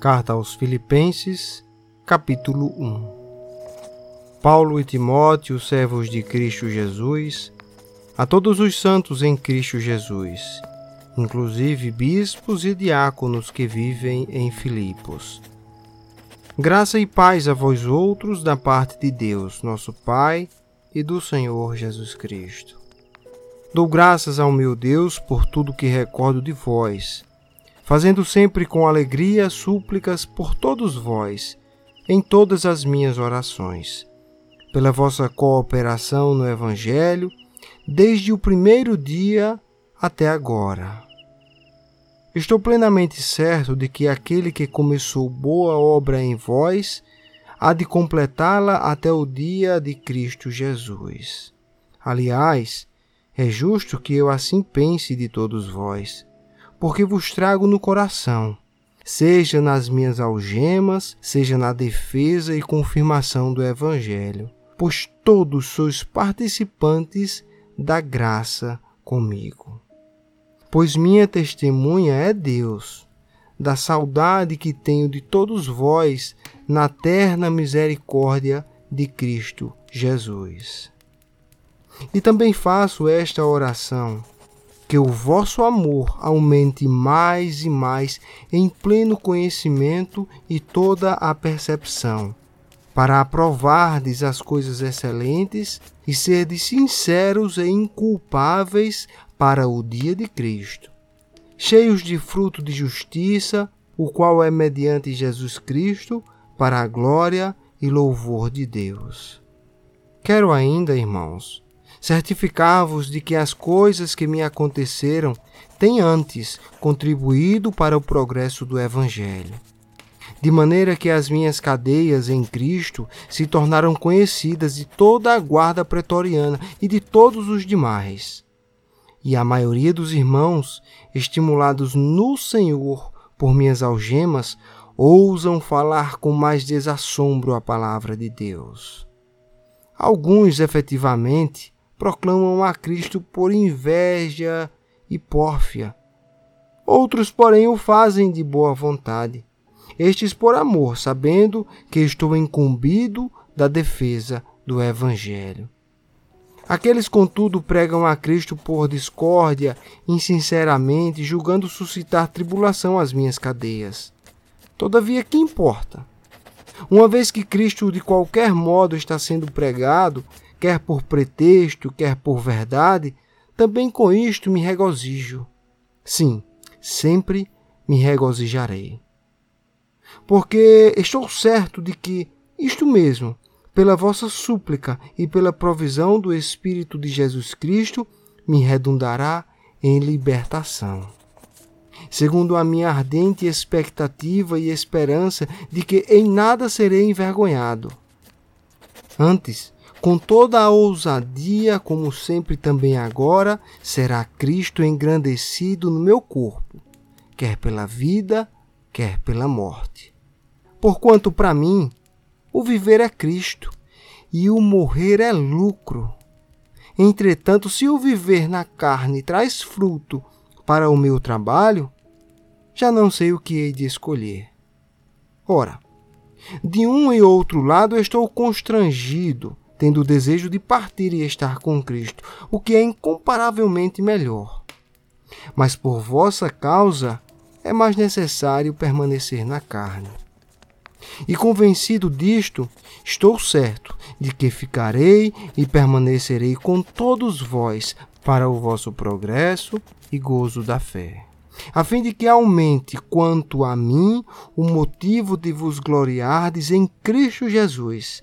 Carta aos Filipenses, capítulo 1 Paulo e Timóteo, servos de Cristo Jesus, a todos os santos em Cristo Jesus, inclusive bispos e diáconos que vivem em Filipos. Graça e paz a vós outros da parte de Deus, nosso Pai, e do Senhor Jesus Cristo. Dou graças ao meu Deus por tudo que recordo de vós fazendo sempre com alegria súplicas por todos vós, em todas as minhas orações, pela vossa cooperação no Evangelho, desde o primeiro dia até agora. Estou plenamente certo de que aquele que começou boa obra em vós há de completá-la até o dia de Cristo Jesus. Aliás, é justo que eu assim pense de todos vós porque vos trago no coração, seja nas minhas algemas, seja na defesa e confirmação do Evangelho, pois todos sois participantes da graça comigo. Pois minha testemunha é Deus, da saudade que tenho de todos vós na terna misericórdia de Cristo Jesus. E também faço esta oração que o vosso amor aumente mais e mais em pleno conhecimento e toda a percepção, para aprovardes as coisas excelentes e serdes sinceros e inculpáveis para o dia de Cristo, cheios de fruto de justiça, o qual é mediante Jesus Cristo, para a glória e louvor de Deus. Quero ainda, irmãos, certificar-vos de que as coisas que me aconteceram têm antes contribuído para o progresso do Evangelho. De maneira que as minhas cadeias em Cristo se tornaram conhecidas de toda a guarda pretoriana e de todos os demais. E a maioria dos irmãos, estimulados no Senhor por minhas algemas, ousam falar com mais desassombro a palavra de Deus. Alguns, efetivamente, proclamam a Cristo por inveja e pórfia. Outros, porém, o fazem de boa vontade. Estes por amor, sabendo que estou incumbido da defesa do Evangelho. Aqueles, contudo, pregam a Cristo por discórdia, insinceramente, julgando suscitar tribulação às minhas cadeias. Todavia, que importa? Uma vez que Cristo de qualquer modo está sendo pregado, quer por pretexto, quer por verdade, também com isto me regozijo. Sim, sempre me regozijarei. Porque estou certo de que isto mesmo, pela vossa súplica e pela provisão do Espírito de Jesus Cristo, me redundará em libertação. Segundo a minha ardente expectativa e esperança de que em nada serei envergonhado. Antes, com toda a ousadia, como sempre também agora, será Cristo engrandecido no meu corpo, quer pela vida, quer pela morte. Porquanto para mim o viver é Cristo e o morrer é lucro. Entretanto, se o viver na carne traz fruto para o meu trabalho, já não sei o que hei de escolher. Ora, de um e outro lado estou constrangido tendo o desejo de partir e estar com Cristo, o que é incomparavelmente melhor. Mas por vossa causa é mais necessário permanecer na carne. E convencido disto, estou certo de que ficarei e permanecerei com todos vós para o vosso progresso e gozo da fé, a fim de que aumente quanto a mim o motivo de vos gloriardes em Cristo Jesus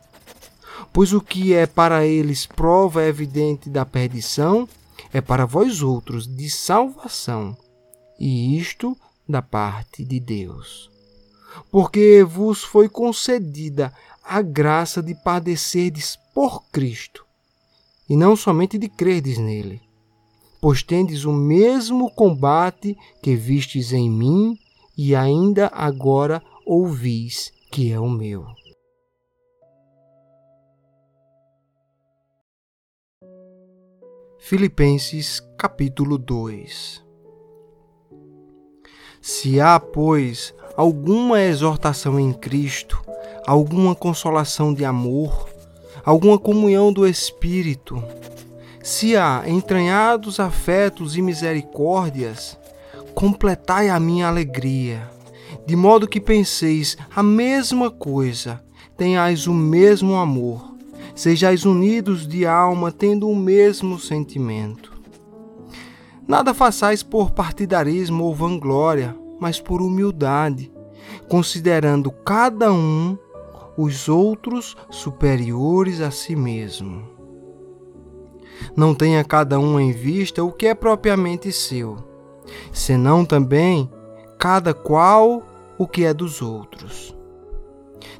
Pois o que é para eles prova evidente da perdição, é para vós outros de salvação, e isto da parte de Deus. porque vos foi concedida a graça de padecerdes por Cristo, e não somente de crerdes nele, pois tendes o mesmo combate que vistes em mim e ainda agora ouvis que é o meu. Filipenses capítulo 2 Se há, pois, alguma exortação em Cristo, alguma consolação de amor, alguma comunhão do Espírito, se há entranhados afetos e misericórdias, completai a minha alegria, de modo que penseis a mesma coisa, tenhais o mesmo amor, sejais unidos de alma, tendo o mesmo sentimento. Nada façais por partidarismo ou vanglória, mas por humildade, considerando cada um os outros superiores a si mesmo. Não tenha cada um em vista o que é propriamente seu, senão também cada qual o que é dos outros.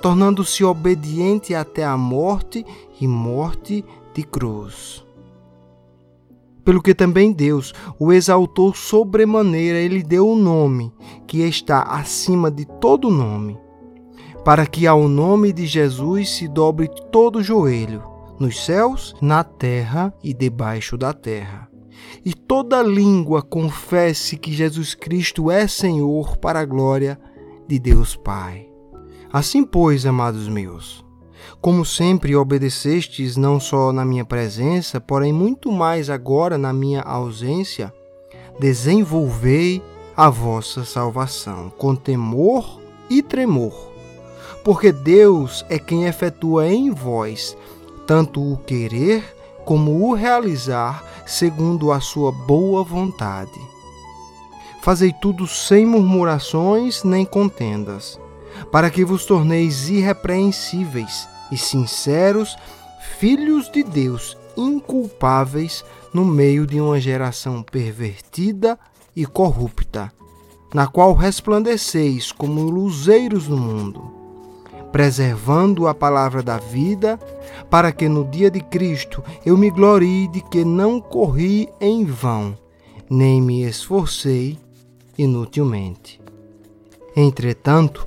tornando-se obediente até a morte e morte de cruz. Pelo que também Deus o exaltou sobremaneira, ele deu o um nome que está acima de todo nome, para que ao nome de Jesus se dobre todo joelho, nos céus, na terra e debaixo da terra. E toda língua confesse que Jesus Cristo é Senhor para a glória de Deus Pai. Assim, pois, amados meus, como sempre obedecestes não só na minha presença, porém muito mais agora na minha ausência, desenvolvei a vossa salvação com temor e tremor, porque Deus é quem efetua em vós tanto o querer como o realizar segundo a sua boa vontade. Fazei tudo sem murmurações nem contendas para que vos torneis irrepreensíveis e sinceros, filhos de Deus, inculpáveis no meio de uma geração pervertida e corrupta, na qual resplandeceis como luzeiros no mundo, preservando a palavra da vida, para que no dia de Cristo eu me glorie de que não corri em vão, nem me esforcei inutilmente. Entretanto,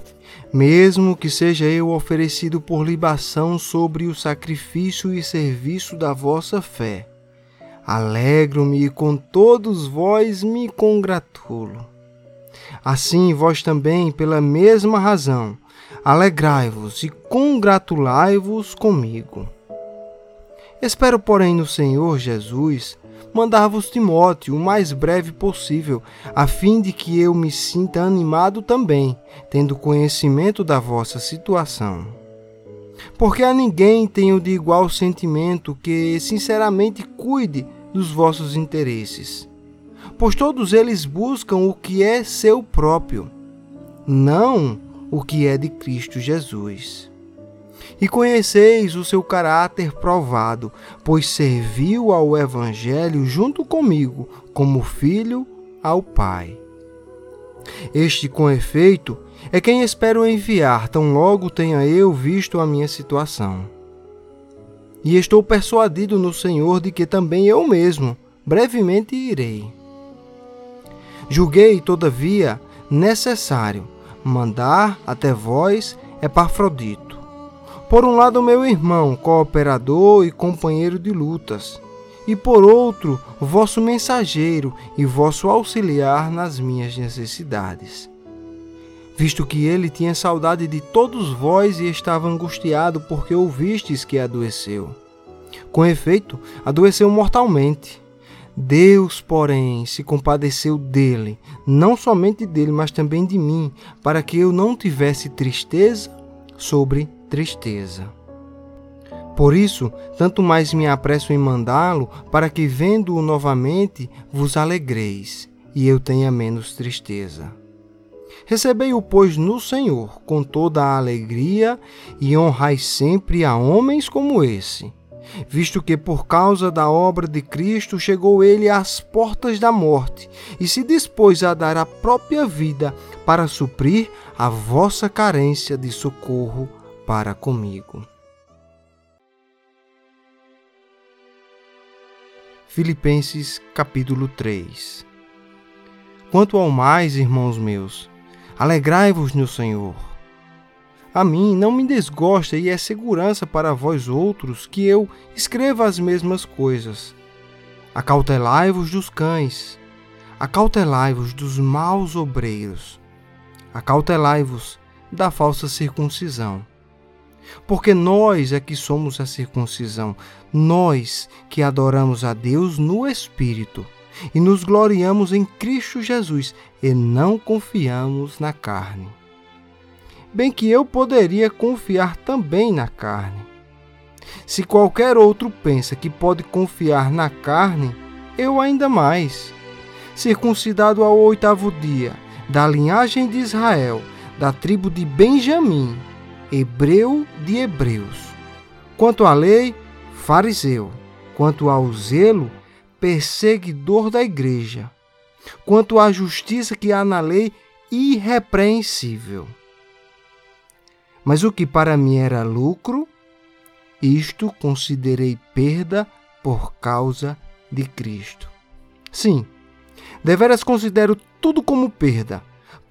mesmo que seja eu oferecido por libação sobre o sacrifício e serviço da vossa fé. Alegro-me e com todos vós me congratulo. Assim vós também, pela mesma razão, alegrai-vos e congratulai-vos comigo. Espero, porém, no Senhor Jesus mandar-vos Timóteo o mais breve possível, a fim de que eu me sinta animado também, tendo conhecimento da vossa situação. Porque a ninguém tenho de igual sentimento que sinceramente cuide dos vossos interesses, pois todos eles buscam o que é seu próprio, não o que é de Cristo Jesus e conheceis o seu caráter provado, pois serviu ao Evangelho junto comigo, como filho ao Pai. Este, com efeito, é quem espero enviar, tão logo tenha eu visto a minha situação. E estou persuadido no Senhor de que também eu mesmo brevemente irei. Julguei, todavia, necessário mandar até vós Epafrodito por um lado, meu irmão, cooperador e companheiro de lutas, e por outro, vosso mensageiro e vosso auxiliar nas minhas necessidades. Visto que ele tinha saudade de todos vós e estava angustiado porque ouvistes que adoeceu. Com efeito, adoeceu mortalmente. Deus, porém, se compadeceu dele, não somente dele, mas também de mim, para que eu não tivesse tristeza sobre tristeza. Por isso, tanto mais me apresso em mandá-lo, para que, vendo-o novamente, vos alegreis, e eu tenha menos tristeza. Recebei-o, pois, no Senhor, com toda a alegria, e honrai sempre a homens como esse, visto que por causa da obra de Cristo chegou ele às portas da morte, e se dispôs a dar a própria vida para suprir a vossa carência de socorro para comigo. Filipenses capítulo 3 Quanto ao mais, irmãos meus, alegrai-vos no Senhor. A mim não me desgosta e é segurança para vós outros que eu escreva as mesmas coisas. Acautelai-vos dos cães, acautelai-vos dos maus obreiros, acautelai-vos da falsa circuncisão porque nós é que somos a circuncisão, nós que adoramos a Deus no Espírito e nos gloriamos em Cristo Jesus e não confiamos na carne. Bem que eu poderia confiar também na carne. Se qualquer outro pensa que pode confiar na carne, eu ainda mais. Circuncidado ao oitavo dia, da linhagem de Israel, da tribo de Benjamim, hebreu de hebreus. Quanto à lei, fariseu. Quanto ao zelo, perseguidor da igreja. Quanto à justiça que há na lei, irrepreensível. Mas o que para mim era lucro, isto considerei perda por causa de Cristo. Sim, deveras considero tudo como perda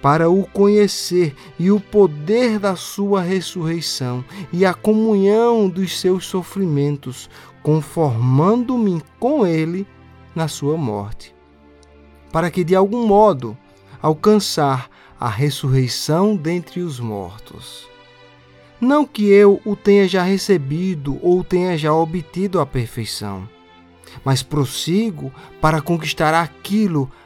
para o conhecer e o poder da sua ressurreição e a comunhão dos seus sofrimentos, conformando-me com ele na sua morte, para que de algum modo alcançar a ressurreição dentre os mortos. Não que eu o tenha já recebido ou tenha já obtido a perfeição, mas prossigo para conquistar aquilo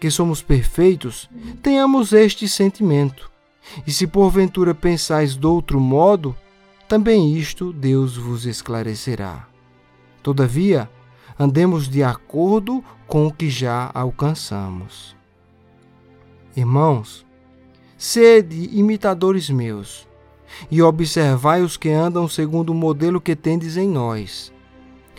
que somos perfeitos, tenhamos este sentimento. E se porventura pensais de outro modo, também isto Deus vos esclarecerá. Todavia, andemos de acordo com o que já alcançamos. Irmãos, sede imitadores meus, e observai os que andam segundo o modelo que tendes em nós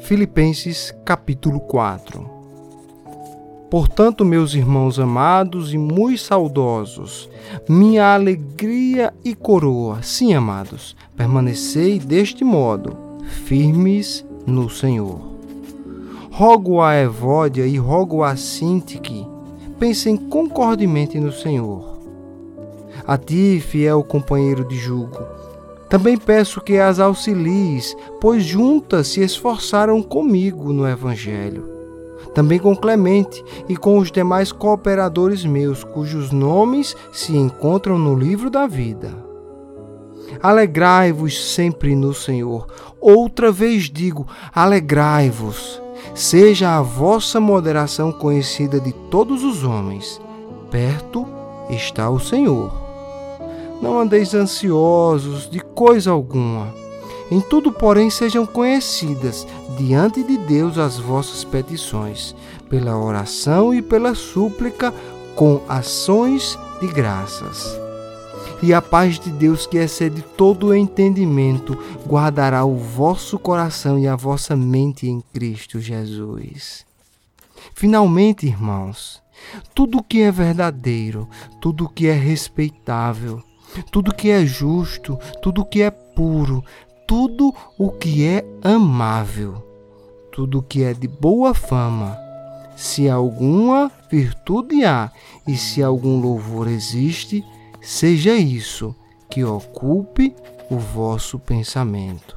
Filipenses capítulo 4 Portanto, meus irmãos amados e muito saudosos, minha alegria e coroa, sim, amados, permanecei deste modo, firmes no Senhor. rogo a Evódia e rogo a Sintique, pensem concordemente no Senhor. A ti, fiel companheiro de jugo, também peço que as auxilies, pois juntas se esforçaram comigo no Evangelho. Também com Clemente e com os demais cooperadores meus, cujos nomes se encontram no livro da vida. Alegrai-vos sempre no Senhor. Outra vez digo: alegrai-vos. Seja a vossa moderação conhecida de todos os homens. Perto está o Senhor. Não andeis ansiosos de coisa alguma. Em tudo, porém, sejam conhecidas diante de Deus as vossas petições, pela oração e pela súplica, com ações de graças. E a paz de Deus, que excede todo o entendimento, guardará o vosso coração e a vossa mente em Cristo Jesus. Finalmente, irmãos, tudo que é verdadeiro, tudo que é respeitável, tudo que é justo, tudo que é puro, tudo o que é amável, tudo que é de boa fama, se alguma virtude há e se algum louvor existe, seja isso que ocupe o vosso pensamento.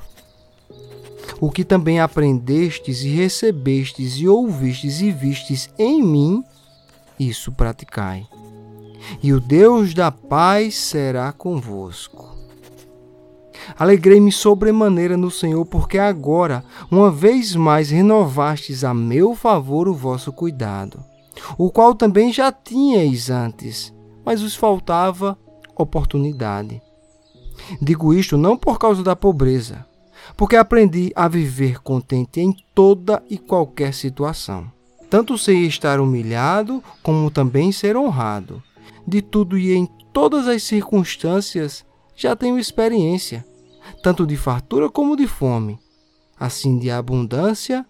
O que também aprendestes e recebestes e ouvistes e vistes em mim, isso praticai. E o Deus da paz será convosco. Alegrei-me sobremaneira no Senhor, porque agora, uma vez mais, renovastes a meu favor o vosso cuidado, o qual também já tinhais antes mas os faltava oportunidade. Digo isto não por causa da pobreza, porque aprendi a viver contente em toda e qualquer situação. Tanto sei estar humilhado, como também ser honrado. De tudo e em todas as circunstâncias já tenho experiência, tanto de fartura como de fome, assim de abundância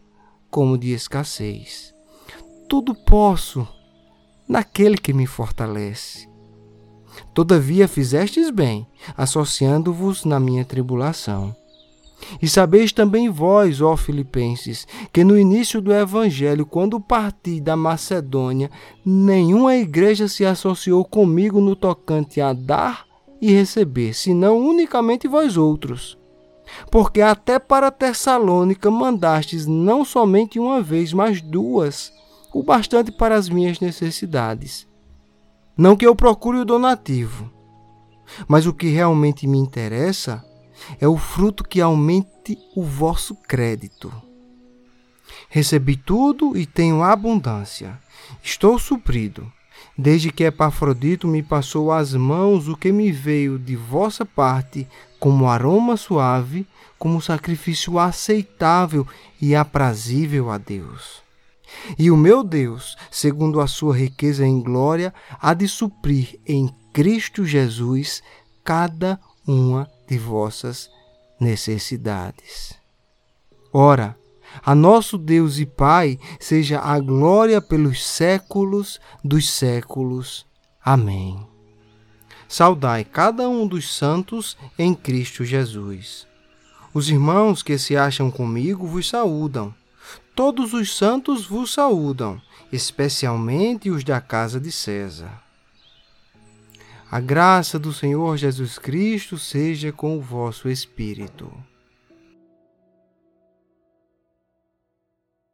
como de escassez. Tudo posso naquele que me fortalece. Todavia fizestes bem, associando-vos na minha tribulação. E sabeis também vós, ó Filipenses, que no início do Evangelho, quando parti da Macedônia, nenhuma igreja se associou comigo no tocante a dar e receber, senão unicamente vós outros. Porque até para Tessalônica mandastes não somente uma vez, mas duas, o bastante para as minhas necessidades. Não que eu procure o donativo, mas o que realmente me interessa é o fruto que aumente o vosso crédito. Recebi tudo e tenho abundância. Estou suprido, desde que Epafrodito me passou às mãos o que me veio de vossa parte como aroma suave, como sacrifício aceitável e aprazível a Deus. E o meu Deus, segundo a sua riqueza em glória, há de suprir em Cristo Jesus cada uma de vossas necessidades. Ora, a nosso Deus e Pai seja a glória pelos séculos dos séculos. Amém. Saudai cada um dos santos em Cristo Jesus. Os irmãos que se acham comigo vos saúdam. Todos os santos vos saúdam, especialmente os da casa de César. A graça do Senhor Jesus Cristo seja com o vosso espírito.